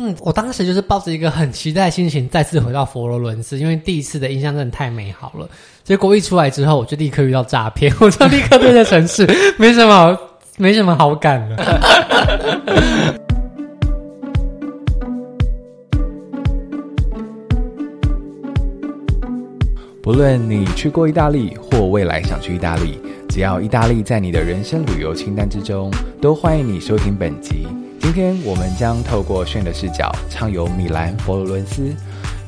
嗯，我当时就是抱着一个很期待的心情再次回到佛罗伦斯，因为第一次的印象真的太美好了。结果一出来之后，我就立刻遇到诈骗，我就立刻对这城市没什么没什么好感了。不论你去过意大利，或未来想去意大利，只要意大利在你的人生旅游清单之中，都欢迎你收听本集。今天我们将透过炫的视角，畅游米兰、佛罗伦斯，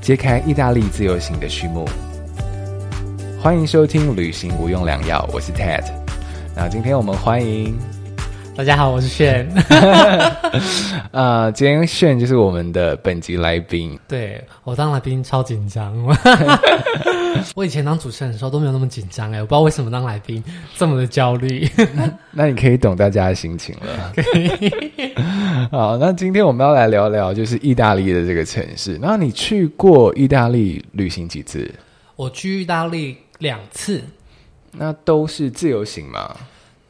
揭开意大利自由行的序幕。欢迎收听《旅行无用良药》，我是 Ted。那今天我们欢迎。大家好，我是 Shane。呃，今天 Shane 就是我们的本集来宾。对，我当来宾超紧张。我以前当主持人的时候都没有那么紧张哎，我不知道为什么当来宾这么的焦虑。那你可以懂大家的心情了。好，那今天我们要来聊聊就是意大利的这个城市。那你去过意大利旅行几次？我去意大利两次。那都是自由行吗？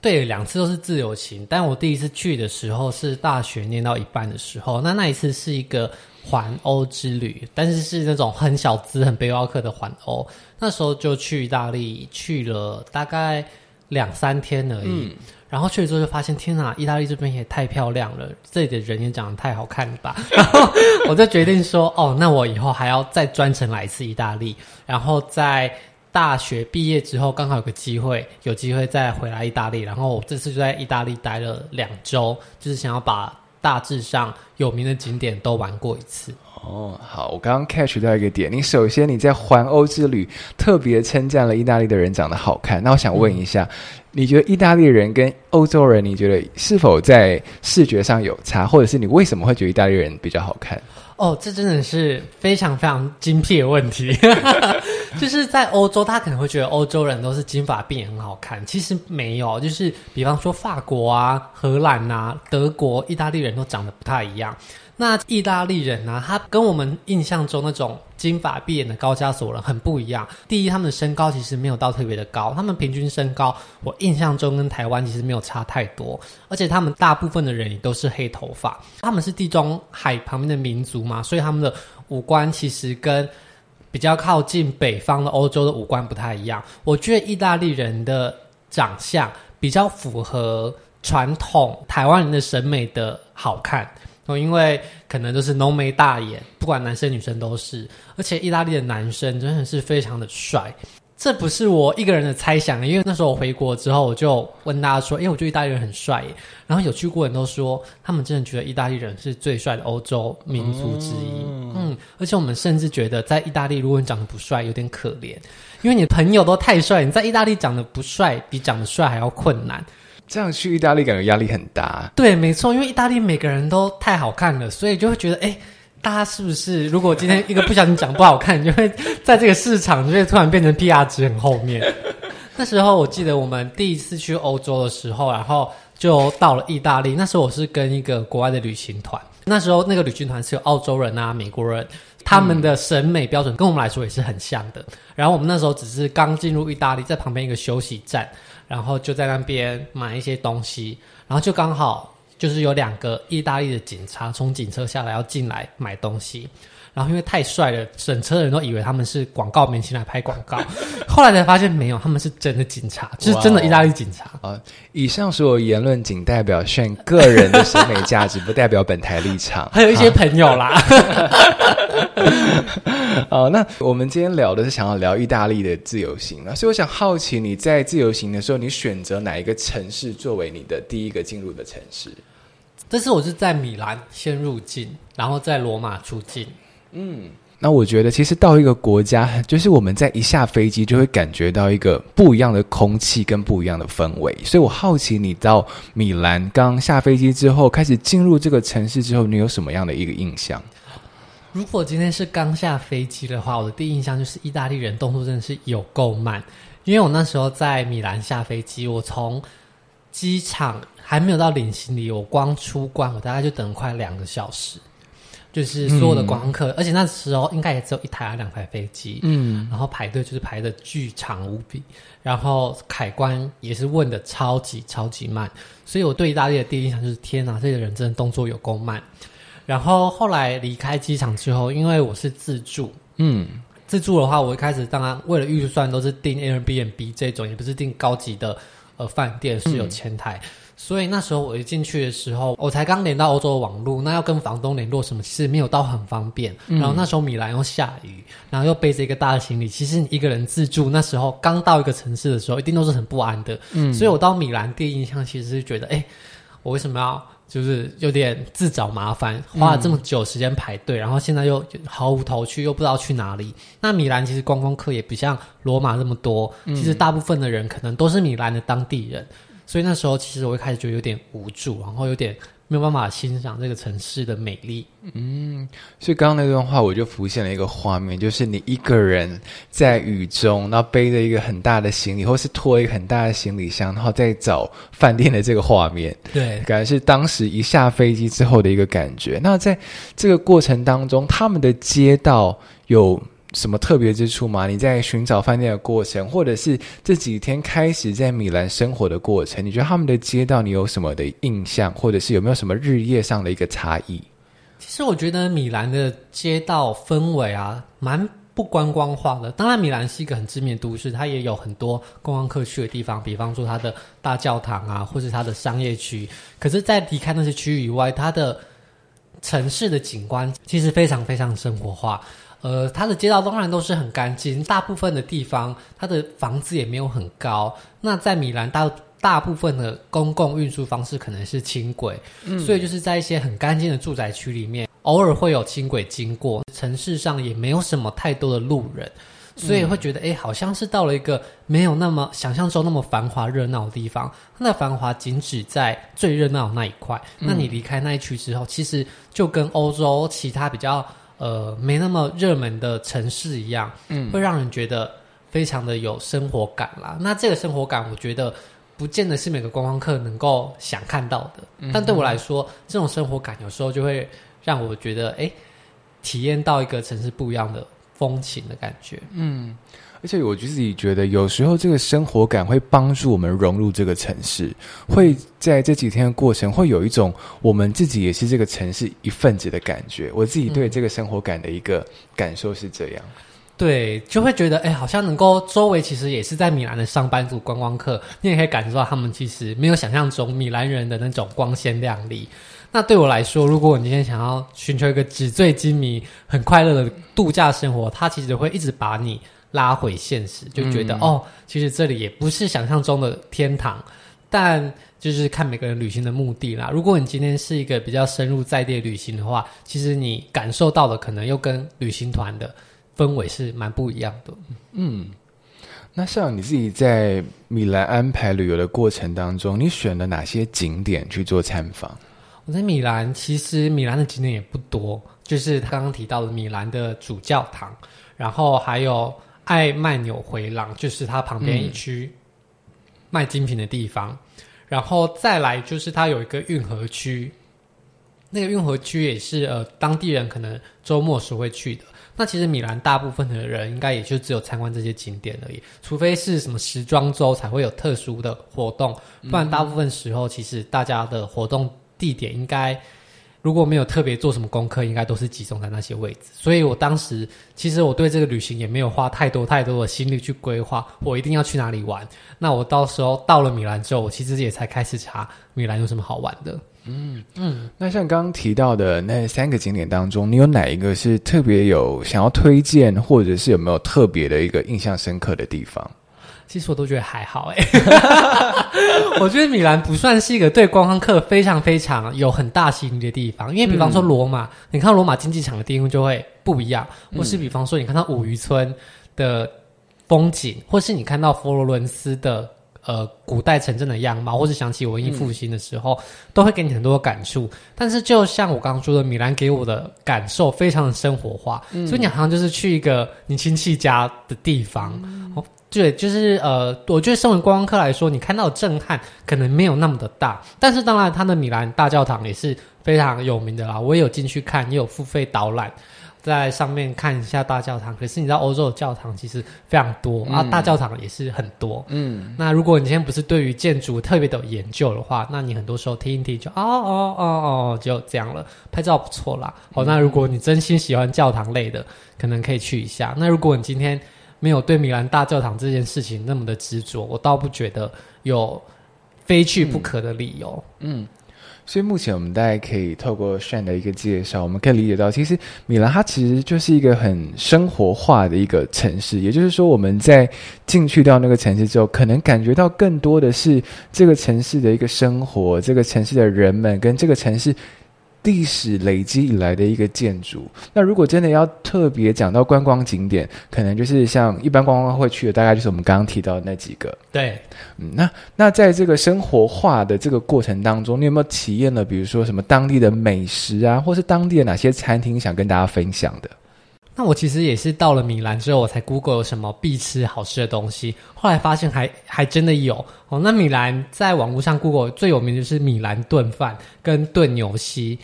对，两次都是自由行，但我第一次去的时候是大学念到一半的时候，那那一次是一个环欧之旅，但是是那种很小资、很背包客的环欧。那时候就去意大利，去了大概两三天而已。嗯、然后去了之后就发现，天哪，意大利这边也太漂亮了，这里的人也长得太好看了吧。然后我就决定说，哦，那我以后还要再专程来一次意大利，然后再。大学毕业之后，刚好有个机会，有机会再回来意大利。然后我这次就在意大利待了两周，就是想要把大致上有名的景点都玩过一次。哦，好，我刚刚 catch 到一个点，你首先你在环欧之旅特别称赞了意大利的人长得好看。那我想问一下，你觉得意大利人跟欧洲人，你觉得是否在视觉上有差，或者是你为什么会觉得意大利人比较好看？哦，这真的是非常非常精辟的问题。就是在欧洲，他可能会觉得欧洲人都是金发碧眼很好看，其实没有。就是比方说法国啊、荷兰啊、德国、意大利人都长得不太一样。那意大利人呢、他跟我们印象中那种金发碧眼的高加索人很不一样。第一，他们的身高其实没有到特别的高，他们平均身高，我印象中跟台湾其实没有差太多。而且他们大部分的人也都是黑头发。他们是地中海旁边的民族嘛，所以他们的五官其实跟比较靠近北方的欧洲的五官不太一样。我觉得意大利人的长相比较符合传统台湾人的审美的好看。因为可能就是浓眉大眼，不管男生女生都是，而且意大利的男生真的是非常的帅。这不是我一个人的猜想，因为那时候我回国之后，我就问大家说：“哎，我觉得意大利人很帅耶。”然后有去过人都说，他们真的觉得意大利人是最帅的欧洲民族之一。嗯，嗯，而且我们甚至觉得，在意大利，如果你长得不帅，有点可怜，因为你的朋友都太帅，你在意大利长得不帅，比长得帅还要困难。这样去意大利感觉压力很大。对，没错，因为意大利每个人都太好看了，所以就会觉得，哎，大家是不是？如果今天一个不小心讲不好看，就会在这个市场就会突然变成 PR 值很后面。那时候我记得我们第一次去欧洲的时候，然后就到了意大利。那时候我是跟一个国外的旅行团，那时候那个旅行团是有澳洲人啊、美国人，他们的审美标准跟我们来说也是很像的。然后我们那时候只是刚进入意大利，在旁边一个休息站。然后就在那边买一些东西，然后就刚好就是有两个意大利的警察从警车下来要进来买东西，然后因为太帅了，整车的人都以为他们是广告明星来拍广告，后来才发现没有，他们是真的警察，就是真的意大利警察。啊，以上所有言论仅代表 Shane 个人的审美价值，不代表本台立场。还有一些朋友啦。好，那我们今天聊的是想要聊意大利的自由行啊，所以我想好奇你在自由行的时候，你选择哪一个城市作为你的第一个进入的城市？这次我是在米兰先入境，然后在罗马出境。嗯，那我觉得其实到一个国家，就是我们在一下飞机就会感觉到一个不一样的空气跟不一样的氛围，所以我好奇你到米兰刚下飞机之后，开始进入这个城市之后，你有什么样的一个印象？如果今天是刚下飞机的话，我的第一印象就是意大利人动作真的是有够慢。因为我那时候在米兰下飞机，我从机场还没有到领行李，我光出关，我大概就等了快两个小时。就是所有的观光客，嗯、而且那时候应该也只有一台啊两台飞机，嗯，然后排队就是排的巨长无比，然后海关也是问的超级超级慢，所以我对意大利的第一印象就是天哪，这个人真的动作有够慢。然后后来离开机场之后，因为我是自助，嗯，自助的话，我一开始当然为了预算都是订 Airbnb 这种，也不是订高级的呃饭店，是有前台。嗯所以那时候我一进去的时候，我才刚连到欧洲的网络，那要跟房东联络什么，其实没有到很方便。嗯、然后那时候米兰又下雨，然后又背着一个大的行李，其实你一个人自助，那时候刚到一个城市的时候，一定都是很不安的。嗯，所以我到米兰第一印象其实是觉得，哎，我为什么要就是有点自找麻烦，花了这么久时间排队，嗯、然后现在又毫无头绪，又不知道去哪里。那米兰其实观光客也不像罗马那么多，其实大部分的人可能都是米兰的当地人。所以那时候，其实我一开始就有点无助，然后有点没有办法欣赏这个城市的美丽。嗯，所以刚刚那段话，我就浮现了一个画面，就是你一个人在雨中，然后背着一个很大的行李，或是拖一个很大的行李箱，然后再找饭店的这个画面。对，感觉是当时一下飞机之后的一个感觉。那在这个过程当中，他们的街道有什么特别之处吗？你在寻找饭店的过程，或者是这几天开始在米兰生活的过程，你觉得他们的街道你有什么的印象，或者是有没有什么日夜上的一个差异？其实我觉得米兰的街道氛围啊，蛮不观光化的。当然，米兰是一个很知名的都市，它也有很多观光客去的地方，比方说它的大教堂啊，或是它的商业区。可是，在离开那些区域以外，它的城市的景观其实非常非常生活化。呃，它的街道当然都是很干净，大部分的地方它的房子也没有很高。那在米兰大大部分的公共运输方式可能是轻轨，嗯，所以就是在一些很干净的住宅区里面，偶尔会有轻轨经过。城市上也没有什么太多的路人，所以会觉得，哎，好像是到了一个没有那么想象中那么繁华热闹的地方。它的繁华仅止在最热闹的那一块。那你离开那一区之后，其实就跟欧洲其他比较。呃，没那么热门的城市一样，嗯，会让人觉得非常的有生活感啦。那这个生活感，我觉得不见得是每个观光客能够想看到的。嗯。但对我来说，这种生活感有时候就会让我觉得，哎，体验到一个城市不一样的风情的感觉。嗯。而且我自己觉得，有时候这个生活感会帮助我们融入这个城市，会在这几天的过程会有一种我们自己也是这个城市一份子的感觉。我自己对这个生活感的一个感受是这样，嗯、对，就会觉得哎，好像能够周围其实也是在米兰的上班族观光客，你也可以感受到他们其实没有想象中米兰人的那种光鲜亮丽。那对我来说，如果我今天想要寻求一个纸醉金迷、很快乐的度假生活，它其实会一直把你。拉回现实，就觉得、嗯、哦，其实这里也不是想象中的天堂，但就是看每个人旅行的目的啦。如果你今天是一个比较深入在地的旅行的话，其实你感受到的可能又跟旅行团的氛围是蛮不一样的。嗯，那像你自己在米兰安排旅游的过程当中，你选了哪些景点去做参访？我在米兰，其实米兰的景点也不多，就是刚刚提到的米兰的主教堂，然后还有。爱曼纽回廊就是它旁边一区卖精品的地方，嗯、然后再来就是它有一个运河区，那个运河区也是呃当地人可能周末时会去的。那其实米兰大部分的人应该也就只有参观这些景点而已，除非是什么时装周才会有特殊的活动，不然大部分时候其实大家的活动地点应该。如果没有特别做什么功课，应该都是集中在那些位置。所以我当时其实我对这个旅行也没有花太多太多的心力去规划，我一定要去哪里玩。那我到时候到了米兰之后，我其实也才开始查米兰有什么好玩的。嗯嗯。那像刚刚提到的那三个景点当中，你有哪一个是特别有想要推荐，或者是有没有特别的一个印象深刻的地方？其实我都觉得还好哎，我觉得米兰不算是一个对观光客非常非常有很大吸引力的地方，因为比方说罗马，嗯、你看罗马竞技场的地方就会不一样，或是比方说你看到五渔村的风景，嗯、或是你看到佛罗伦斯的呃古代城镇的样貌，或是想起文艺复兴的时候，嗯、都会给你很多感触。但是就像我刚刚说的，米兰给我的感受非常的生活化，嗯、所以你好像就是去一个你亲戚家的地方。嗯对，就是呃，我觉得身为观光客来说，你看到的震撼可能没有那么的大，但是当然，它的米兰大教堂也是非常有名的啦。我也有进去看，也有付费导览。在上面看一下大教堂，可是你知道欧洲的教堂其实非常多，嗯、啊，大教堂也是很多。嗯，那如果你今天不是对于建筑特别的有研究的话，那你很多时候听一听就哦哦哦哦就这样了，拍照不错啦。好，那如果你真心喜欢教堂类的，可能可以去一下。那如果你今天没有对米兰大教堂这件事情那么的执着，我倒不觉得有非去不可的理由。嗯。所以目前我们大家可以透过 Shane 的一个介绍，我们可以理解到，其实米兰它其实就是一个很生活化的一个城市。也就是说，我们在进去到那个城市之后，可能感觉到更多的是这个城市的一个生活，这个城市的人们跟这个城市。历史累积以来的一个建筑，那如果真的要特别讲到观光景点，可能就是像一般观光会去的，大概就是我们刚刚提到的那几个。对，嗯，那那在这个生活化的这个过程当中，你有没有体验了，比如说什么当地的美食啊，或是当地的哪些餐厅想跟大家分享的？那我其实也是到了米兰之后，我才 Google 有什么必吃好吃的东西。后来发现还还真的有哦。那米兰在网络上 Google 最有名的就是米兰炖饭跟炖牛膝。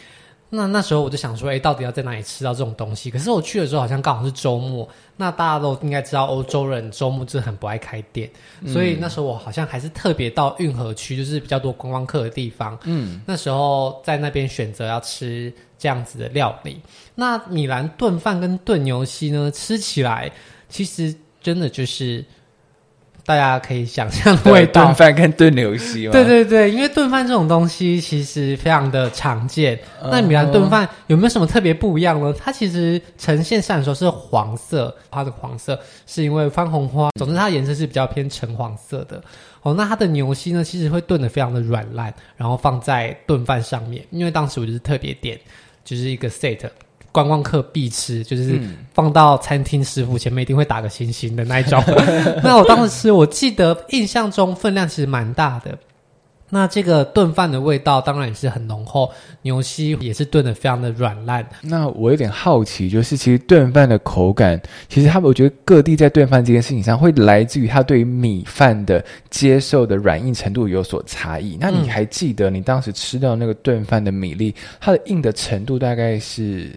那那时候我就想说，哎，到底要在哪里吃到这种东西？可是我去的时候好像刚好是周末。那大家都应该知道，欧洲人周末是很不爱开店，嗯，所以那时候我好像还是特别到运河区，就是比较多观光客的地方。嗯，那时候在那边选择要吃这样子的料理。那米兰炖饭跟炖牛膝呢，吃起来其实真的就是。大家可以想象味道，炖饭跟炖牛膝吗？对对对，因为炖饭这种东西其实非常的常见。Uh. 那米兰炖饭有没有什么特别不一样呢？它其实呈现上的时候是黄色，它的黄色是因为番红花。总之，它的颜色是比较偏橙黄色的。哦，那它的牛膝呢，其实会炖的非常的软烂，然后放在炖饭上面。因为当时我就是特别点，就是一个 set。观光客必吃，就是放到餐厅师傅前面一定会打个星星的那一种。那我当时吃，我记得印象中分量其实蛮大的。那这个炖饭的味道当然也是很浓厚，牛膝也是炖的非常的软烂。那我有点好奇，就是其实炖饭的口感，其实他们我觉得各地在炖饭这件事情上，会来自于他对于米饭的接受的软硬程度有所差异。那你还记得你当时吃到那个炖饭的米粒，它的硬的程度大概是？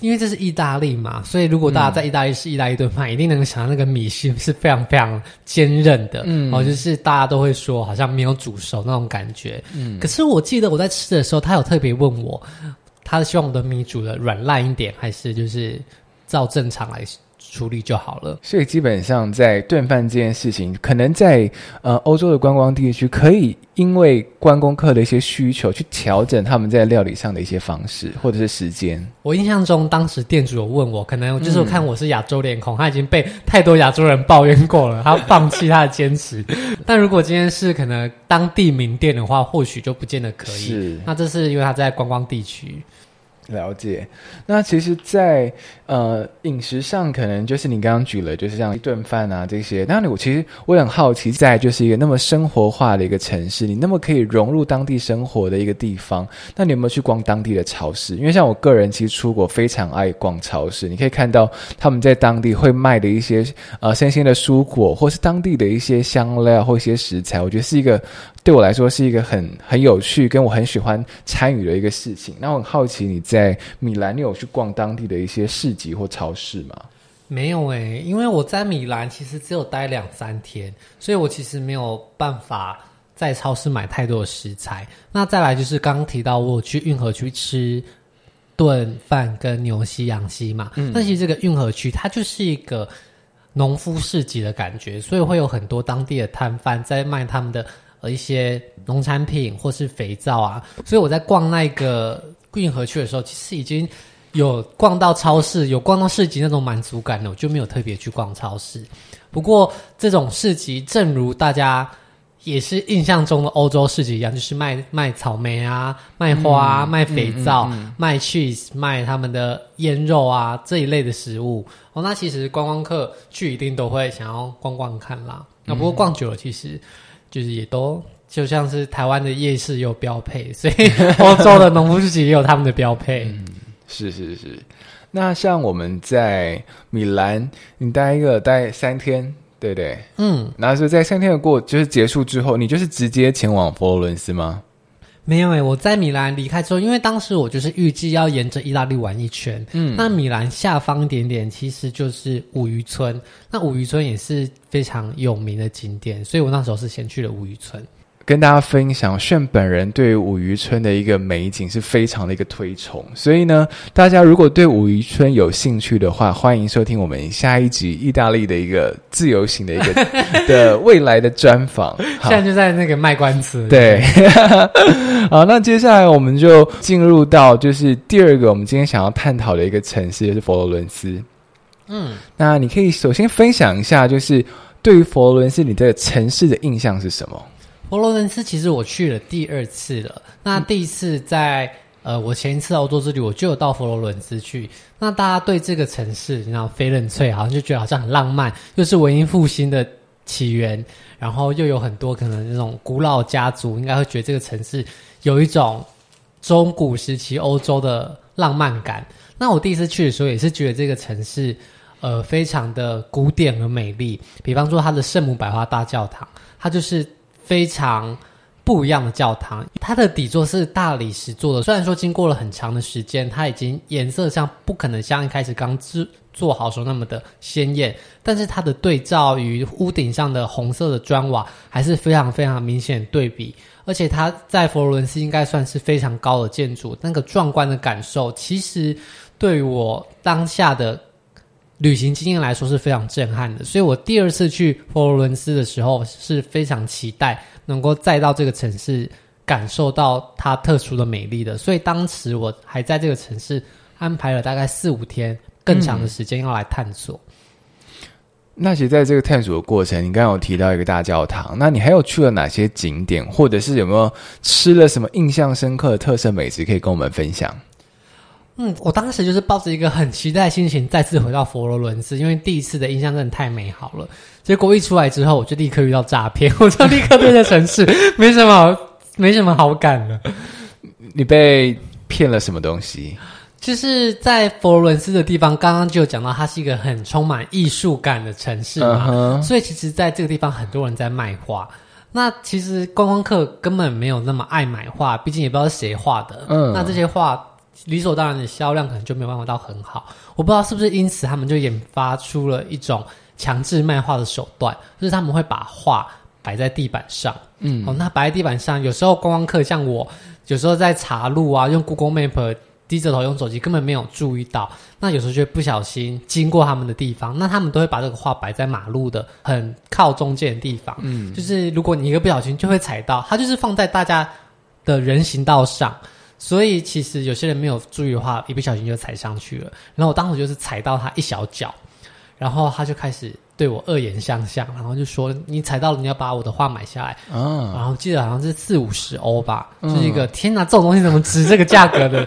因为这是意大利嘛，所以如果大家在意大利吃意大利炖饭，嗯，一定能想到那个米是是非常非常坚韧的，嗯，哦，就是大家都会说好像没有煮熟那种感觉，嗯。可是我记得我在吃的时候，他有特别问我，他希望我的米煮的软烂一点，还是就是照正常来处理就好了。所以基本上在炖饭这件事情，可能在呃欧洲的观光地区可以。因为观光客的一些需求，去调整他们在料理上的一些方式或者是时间。我印象中，当时店主有问我，可能就是我看我是亚洲脸孔，嗯，他已经被太多亚洲人抱怨过了，他放弃他的坚持。但如果今天是可能当地名店的话，或许就不见得可以。是，那这是因为他在观光地区。了解，那其实在，呃饮食上，可能就是你刚刚举了，就是像一顿饭啊这些。那我其实我很好奇，在就是一个那么生活化的一个城市，你那么可以融入当地生活的一个地方，那你有没有去逛当地的超市？因为像我个人，其实出国非常爱逛超市。你可以看到他们在当地会卖的一些呃新鲜的蔬果，或是当地的一些香料或一些食材，我觉得是一个。对我来说是一个很很有趣，跟我很喜欢参与的一个事情。那我很好奇，你在米兰，你有去逛当地的一些市集或超市吗？没有诶、欸，因为我在米兰其实只有待两三天，所以我其实没有办法在超市买太多的食材。那再来就是刚刚提到我去运河区吃炖饭跟牛膝、羊膝嘛。嗯，但其实这个运河区它就是一个农夫市集的感觉，所以会有很多当地的摊贩在卖他们的。呃，一些农产品或是肥皂啊，所以我在逛那个运河区的时候，其实已经有逛到超市，有逛到市集那种满足感了，我就没有特别去逛超市。不过这种市集，正如大家也是印象中的欧洲市集一样，就是卖卖草莓啊，卖花啊，嗯，卖肥皂，嗯嗯嗯，卖 cheese，卖他们的腌肉啊这一类的食物。哦，那其实观光客去一定都会想要逛逛看啦。那不过逛久了，其实。就是也都就像是台湾的夜市有标配，所以欧洲的农夫市集也有他们的标配。嗯，是是是。那像我们在米兰，你待一个待三天，对不对？嗯。然后是在三天的过就是结束之后，你就是直接前往佛罗伦斯吗？没有诶，我在米兰离开之后，因为当时我就是预计要沿着意大利玩一圈。嗯，那米兰下方一点点其实就是五渔村，那五渔村也是非常有名的景点，所以我那时候是先去了五渔村。跟大家分享，炫本人对于五渔村的一个美景是非常的一个推崇，所以呢，大家如果对五渔村有兴趣的话，欢迎收听我们下一集意大利的一个自由行的一个 的未来的专访。现在就在那个卖关子。对，好，那接下来我们就进入到就是第二个我们今天想要探讨的一个城市，就是佛罗伦斯。嗯，那你可以首先分享一下，就是对于佛罗伦斯你这个城市的印象是什么？佛罗伦斯其实我去了第二次了。那第一次在呃，我前一次欧洲之旅我就有到佛罗伦斯去。那大家对这个城市，你知道翡冷翠，好像就觉得好像很浪漫，又是文艺复兴的起源，然后又有很多可能那种古老家族，应该会觉得这个城市有一种中古时期欧洲的浪漫感。那我第一次去的时候，也是觉得这个城市呃非常的古典和美丽。比方说它的圣母百花大教堂，它就是。非常不一样的教堂，它的底座是大理石做的。虽然说经过了很长的时间，它已经颜色上不可能像一开始刚制做好时候那么的鲜艳，但是它的对照于屋顶上的红色的砖瓦还是非常非常明显对比。而且它在佛罗伦斯应该算是非常高的建筑，那个壮观的感受，其实对我当下的。旅行经验来说是非常震撼的，所以我第二次去佛罗伦斯的时候是非常期待能够再到这个城市感受到它特殊的美丽的。所以当时我还在这个城市安排了大概四五天更长的时间要来探索。那其实在这个探索的过程，你刚刚有提到一个大教堂，那你还有去了哪些景点，或者是有没有吃了什么印象深刻的特色美食可以跟我们分享？嗯，我当时就是抱着一个很期待的心情再次回到佛罗伦斯，因为第一次的印象真的太美好了。结果一出来之后，我就立刻遇到诈骗，我就立刻对这城市没什么好没什么好感了。你被骗了什么东西？就是在佛罗伦斯的地方，刚刚就有讲到，它是一个很充满艺术感的城市嘛，uh-huh. 所以其实在这个地方很多人在卖画。那其实观光客根本没有那么爱买画，毕竟也不知道是谁画的。嗯，那这些画。理所当然的销量可能就没有办法到很好，我不知道是不是因此他们就研发出了一种强制卖画的手段，就是他们会把画摆在地板上，嗯，哦，那摆在地板上，有时候观光客像我，有时候在查路啊，用 Google Map 低着头用手机，根本没有注意到，那有时候就会不小心经过他们的地方，那他们都会把这个画摆在马路的很靠中间的地方，嗯，就是如果你一个不小心就会踩到，它就是放在大家的人行道上。所以其实有些人没有注意的话，一不小心就踩上去了。然后我当时就是踩到他一小脚，然后他就开始对我恶言相向，然后就说：“你踩到了，你要把我的画买下来。”嗯，然后记得好像是四五十欧吧，就是一个天哪，这种东西怎么值这个价格的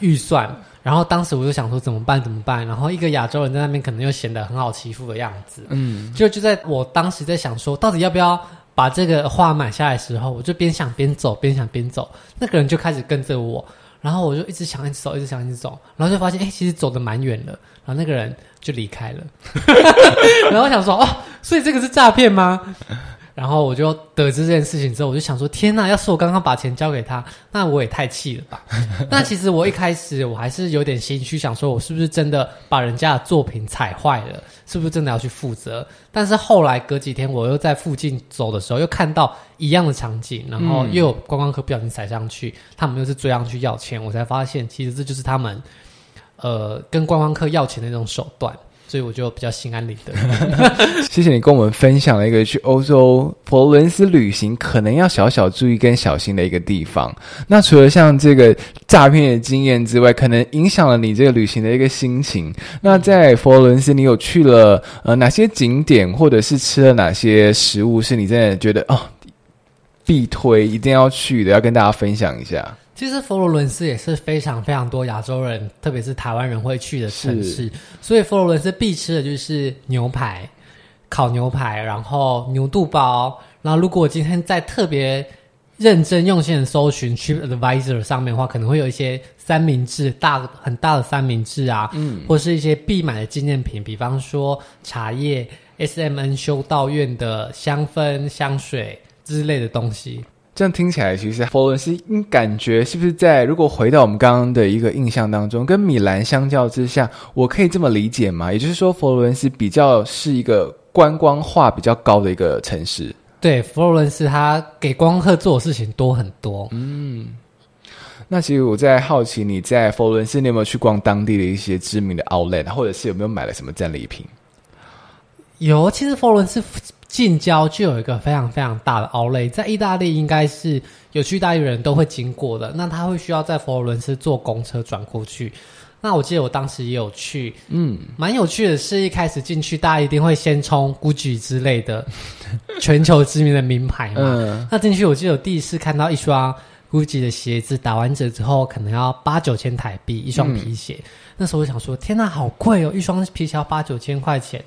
预算？然后当时我就想说怎么办？怎么办？然后一个亚洲人在那边可能又显得很好欺负的样子。嗯，就就在我当时在想说，到底要不要？把这个画买下来的时候，我就边想边走，边想边走。那个人就开始跟着我，然后我就一直想，一直走，一直想，一直走，然后就发现，哎，其实走的蛮远了。然后那个人就离开了。然后我想说，哦，所以这个是诈骗吗？然后我就得知这件事情之后，我就想说：天呐，要是我刚刚把钱交给他，那我也太气了吧！那其实我一开始我还是有点心虚，想说我是不是真的把人家的作品踩坏了，是不是真的要去负责？但是后来隔几天，我又在附近走的时候，又看到一样的场景，然后又有观光客不小心踩上去，他们又是追上去要钱，我才发现其实这就是他们呃跟观光客要钱的那种手段。所以我就比较心安理得。谢谢你跟我们分享了一个去欧洲佛罗伦斯旅行可能要小小注意跟小心的一个地方。那除了像这个诈骗的经验之外，可能影响了你这个旅行的一个心情。那在佛罗伦斯，你有去了呃哪些景点，或者是吃了哪些食物，是你真的觉得哦必推，一定要去的，要跟大家分享一下？其实佛罗伦斯也是非常非常多亚洲人，特别是台湾人会去的城市，所以佛罗伦斯必吃的就是牛排、烤牛排，然后牛肚包。然后如果我今天在特别认真用心的搜寻 TripAdvisor 上面的话，可能会有一些三明治，大很大的三明治啊，嗯，或是一些必买的纪念品，比方说茶叶、S M N 修道院的香氛香水之类的东西。这样听起来，其实佛罗伦斯，你感觉是不是在如果回到我们刚刚的一个印象当中，跟米兰相较之下，我可以这么理解吗？也就是说，佛罗伦斯比较是一个观光化比较高的一个城市。对，佛罗伦斯它给观光客做的事情多很多。嗯，那其实我在好奇，你在佛罗伦斯，你有没有去逛当地的一些知名的 outlet，或者是有没有买了什么战利品？有，其实佛罗伦斯近郊就有一个非常非常大的 outlet，在意大利应该是有去意大利人都会经过的。那他会需要在佛罗伦斯坐公车转过去。那我记得我当时也有去，嗯，蛮有趣的是，一开始进去，大家一定会先冲 Gucci 之类的全球知名的名牌嘛。嗯、那进去，我记得我第一次看到一双 Gucci 的鞋子，打完折之后可能要八九千台币一双皮鞋。嗯、那时候我想说，天哪，好贵哦！一双皮鞋要八九千块钱，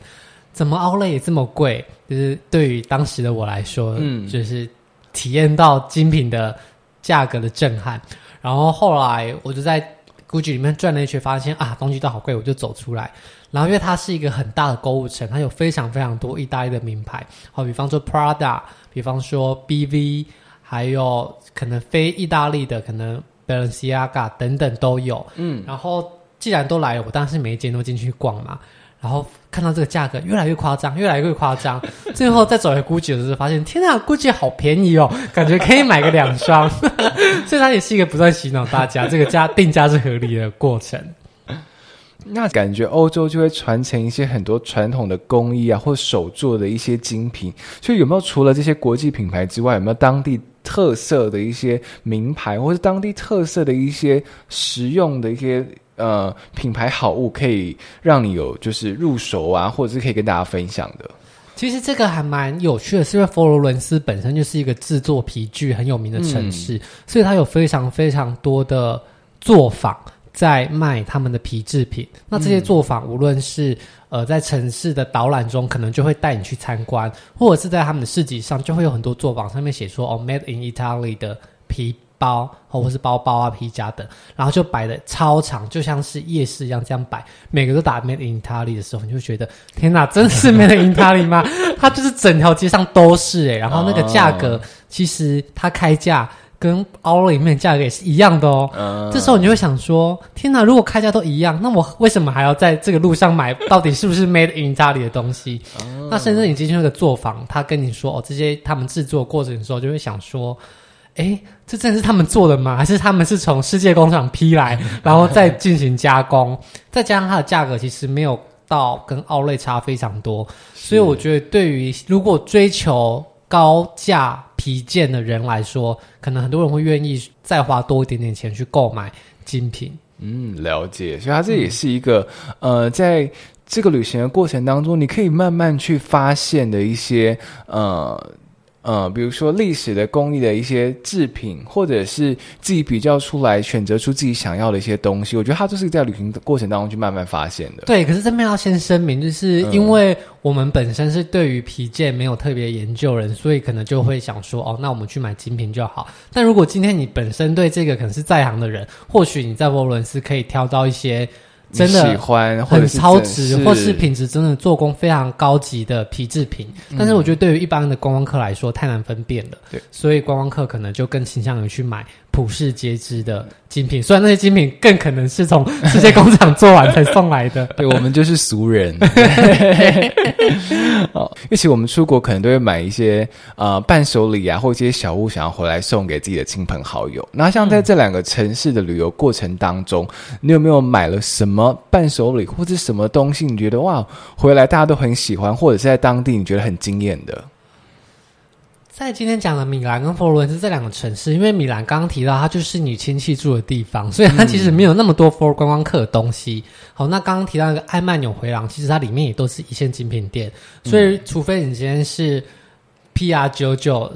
怎么 Outlet 也这么贵？就是对于当时的我来说，嗯，就是体验到精品的价格的震撼。然后后来我就在。Gucci 里面转了一圈，发现啊，东西都好贵，我就走出来。然后，因为它是一个很大的购物城，它有非常非常多意大利的名牌，好，比方说 Prada，比方说 BV，还有可能非意大利的，可能 Balenciaga 等等都有。嗯，然后既然都来了，我当然是每一间都进去逛嘛。然后看到这个价格越来越夸张，越来越夸张，最后再走回 Gucci 的时候，发现天啊，Gucci 好便宜哦，感觉可以买个两双，所以它也是一个不断洗脑大家这个价定价是合理的过程。那感觉欧洲就会传承一些很多传统的工艺啊，或手做的一些精品。所以有没有除了这些国际品牌之外，有没有当地特色的一些名牌，或是当地特色的一些实用的一些？呃，品牌好物可以让你有就是入手啊，或者是可以跟大家分享的。其实这个还蛮有趣的，是因为佛罗伦斯本身就是一个制作皮具很有名的城市，嗯、所以它有非常非常多的作坊在卖他们的皮制品。那这些作坊，无论是呃在城市的导览中，可能就会带你去参观，或者是在他们的市集上，就会有很多作坊上面写说哦，Made in Italy 的皮。包或者是包包啊、皮夹等，然后就摆的超长，就像是夜市一样这样摆，每个都打 Made in Italy 的时候，你就觉得天哪，真是 Made in Italy 吗？它就是整条街上都是诶，然后那个价格其实它开价跟 Outlet 里面价格也是一样的哦。嗯、这时候你就会想说，天哪，如果开价都一样，那我为什么还要在这个路上买？到底是不是 Made in Italy 的东西？嗯、那甚至你进去那个作坊，他跟你说哦，这些他们制作过程的时候，就会想说。哎，这真的是他们做的吗？还是他们是从世界工厂批来，然后再进行加工？再加上它的价格其实没有到跟奥类差非常多，所以我觉得对于如果追求高价皮件的人来说，可能很多人会愿意再花多一点点钱去购买精品。嗯，了解。所以它这也是一个、嗯、呃，在这个旅行的过程当中，你可以慢慢去发现的一些呃。呃，比如说历史的工艺的一些制品，或者是自己比较出来，选择出自己想要的一些东西，我觉得它就是在旅行的过程当中去慢慢发现的。对，可是这边要先声明，就是因为我们本身是对于皮件没有特别研究人，所以可能就会想说，哦，那我们去买精品就好。但如果今天你本身对这个可能是在行的人，或许你在佛罗伦斯可以挑到一些。真的喜欢，很超值，或是品质真的做工非常高级的皮制品，嗯、但是我觉得对于一般的观光客来说太难分辨了，对，所以观光客可能就更倾向于去买普世皆知的精品，虽然那些精品更可能是从世界工厂做完才送来的，对，我们就是俗人。哦，因为其我们出国可能都会买一些呃伴手礼啊，或一些小物，想要回来送给自己的亲朋好友。那像在这两个城市的旅游过程当中，嗯、你有没有买了什么伴手礼或者什么东西？你觉得哇，回来大家都很喜欢，或者是在当地你觉得很惊艳的？在今天讲的米兰跟佛罗伦斯这两个城市，因为米兰刚刚提到它就是你亲戚住的地方，所以它其实没有那么多佛观光客的东西。好，那刚刚提到那个艾曼纽回廊，其实它里面也都是一线精品店，所以除非你今天是 PR 九九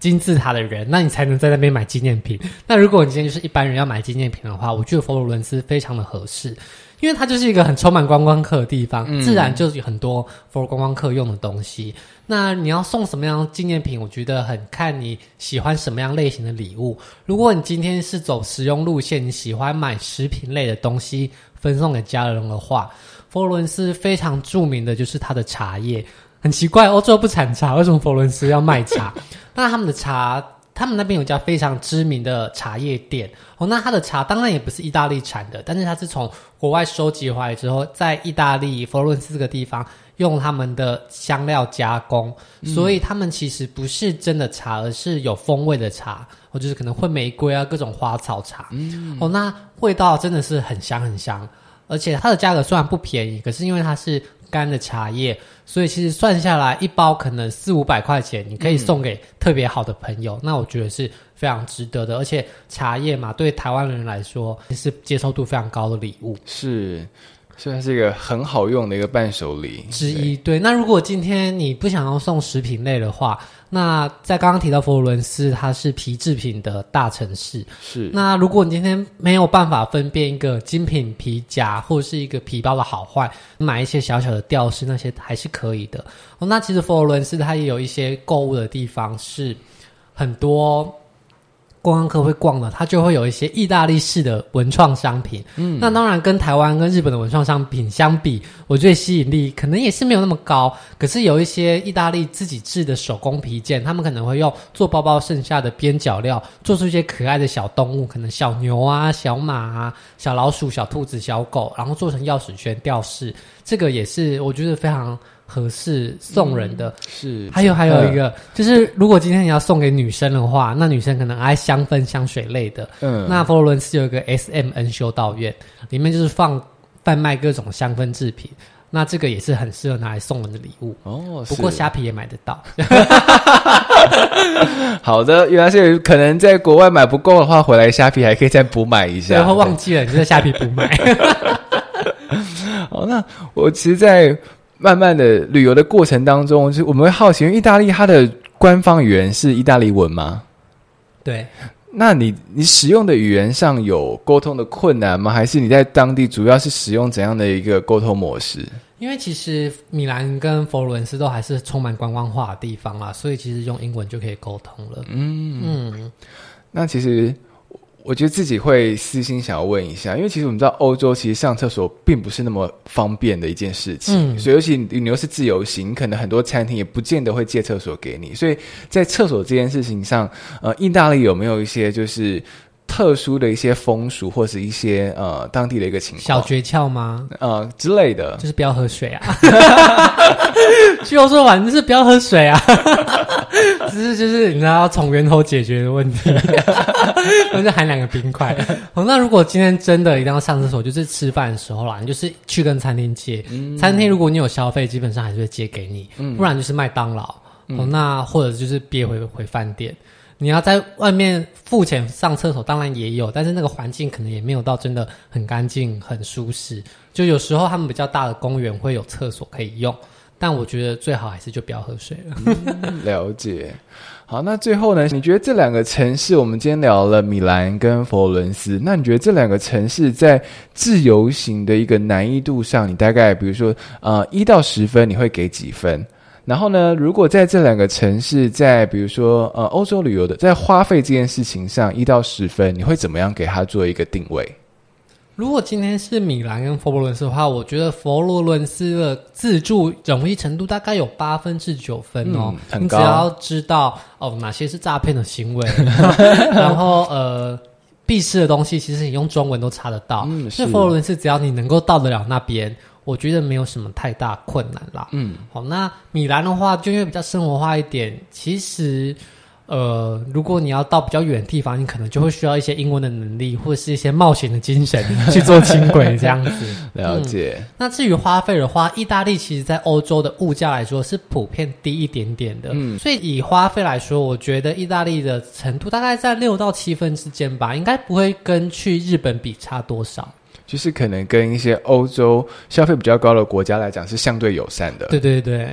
金字塔的人，那你才能在那边买纪念品。那如果你今天就是一般人要买纪念品的话，我觉得佛罗伦斯非常的合适。因为它就是一个很充满观光客的地方，嗯、自然就有很多 for 观光客用的东西。那你要送什么样的纪念品？我觉得很看你喜欢什么样类型的礼物。如果你今天是走实用路线，你喜欢买食品类的东西分送给家人的话，佛罗伦斯非常著名的就是它的茶叶。很奇怪，欧洲不产茶，为什么佛罗伦斯要卖茶？那他们的茶他们那边有一家非常知名的茶叶店哦。那它的茶当然也不是意大利产的，但是它是从国外收集回来之后，在意大利佛罗伦斯这个地方用他们的香料加工，嗯、所以他们其实不是真的茶，而是有风味的茶，或就是可能会玫瑰啊各种花草茶。嗯，哦，那味道真的是很香很香，而且它的价格虽然不便宜，可是因为它是。干的茶叶，所以其实算下来一包可能四五百块钱，你可以送给特别好的朋友，嗯、那我觉得是非常值得的。而且茶叶嘛，对台湾人来说是接受度非常高的礼物，是，算是一个很好用的一个伴手礼之一。对，那如果今天你不想要送食品类的话。那在刚刚提到佛罗伦斯，它是皮制品的大城市。是。那如果你今天没有办法分辨一个精品皮夹或者是一个皮包的好坏，买一些小小的吊饰，那些还是可以的。哦，那其实佛罗伦斯它也有一些购物的地方，是很多。观光客会逛的，它就会有一些意大利式的文创商品。嗯，那当然跟台湾跟日本的文创商品相比，我觉得吸引力可能也是没有那么高。可是有一些意大利自己制的手工皮件，他们可能会用做包包剩下的边角料，做出一些可爱的小动物，可能小牛啊、小马啊、小老鼠、小兔子、小狗，然后做成钥匙圈吊饰。这个也是我觉得非常。合适送人的，嗯、是还有还有一个，就是如果今天你要送给女生的话，那女生可能爱香氛香水类的，嗯，那佛罗伦斯有一个 S M N 修道院，里面就是放贩卖各种香氛制品，那这个也是很适合拿来送人的礼物哦。不过虾皮也买得到。好的，原来是可能在国外买不够的话，回来虾皮还可以再补买一下。然后忘记了你就在虾皮补买。好，那我其实，在。慢慢的旅游的过程当中，就我们会好奇，因为意大利它的官方语言是意大利文吗？对。那你你使用的语言上有沟通的困难吗？还是你在当地主要是使用怎样的一个沟通模式？因为其实米兰跟佛罗伦斯都还是充满观光化的地方啦，所以其实用英文就可以沟通了。嗯嗯。那其实。我觉得自己会私心想要问一下，因为其实我们知道欧洲其实上厕所并不是那么方便的一件事情，嗯、所以尤其你又是自由行，可能很多餐厅也不见得会借厕所给你，所以在厕所这件事情上，呃，意大利有没有一些就是？特殊的一些风俗，或是一些呃当地的一个情况，小诀窍吗？呃之类的，就是不要喝水啊。就说完就是不要喝水啊，只是就是你知道从源头解决的问题，那就含两个冰块。哦，那如果今天真的一定要上厕所，就是吃饭的时候啦，你就是去跟餐厅借。嗯、餐厅如果你有消费，基本上还是会借给你，嗯、不然就是麦当劳。嗯、哦，那或者就是憋回回饭店。你要在外面付钱上厕所，当然也有，但是那个环境可能也没有到真的很干净、很舒适。就有时候他们比较大的公园会有厕所可以用，但我觉得最好还是就不要喝水了。嗯，了解。好，那最后呢？你觉得这两个城市，我们今天聊了米兰跟佛罗伦斯，那你觉得这两个城市在自由行的一个难易度上，你大概比如说呃一到十分，你会给几分？然后呢，如果在这两个城市，在比如说呃欧洲旅游的，在花费这件事情上，一到十分，你会怎么样给他做一个定位？如果今天是米兰跟佛罗伦斯的话，我觉得佛罗伦斯的自助容易程度大概有八分至九分哦。嗯，很高。你只要知道哦哪些是诈骗的行为，然后呃必吃的东西，其实你用中文都查得到。嗯，是。那佛罗伦斯只要你能够到得了那边。我觉得没有什么太大困难啦。嗯，好，那米兰的话，就因为比较生活化一点。其实，呃，如果你要到比较远的地方，你可能就会需要一些英文的能力，或者是一些冒险的精神去做轻轨这样子。了解。嗯，那至于花费的话，意大利其实在欧洲的物价来说是普遍低一点点的。嗯，所以以花费来说，我觉得意大利的程度大概在六到七分之间吧，应该不会跟去日本比差多少。就是可能跟一些欧洲消费比较高的国家来讲是相对友善的。对对对。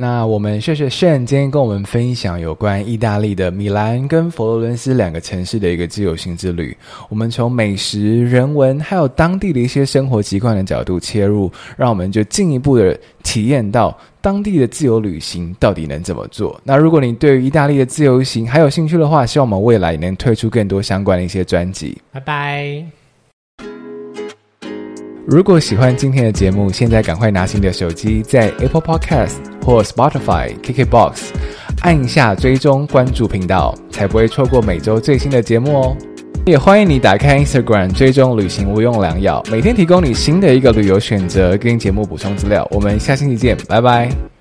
那我们谢谢 Shane 今天跟我们分享有关意大利的米兰跟佛罗伦斯两个城市的一个自由行之旅。我们从美食、人文还有当地的一些生活习惯的角度切入，让我们就进一步的体验到当地的自由旅行到底能怎么做。那如果你对于意大利的自由行还有兴趣的话，希望我们未来能推出更多相关的一些专辑。拜拜。如果喜欢今天的节目，现在赶快拿起你的手机，在 Apple Podcast 或 Spotify、KKBox、按下追踪关注频道，才不会错过每周最新的节目哦。也欢迎你打开 Instagram 追踪旅行无用良药，每天提供你新的一个旅游选择跟节目补充资料。我们下星期见，拜拜。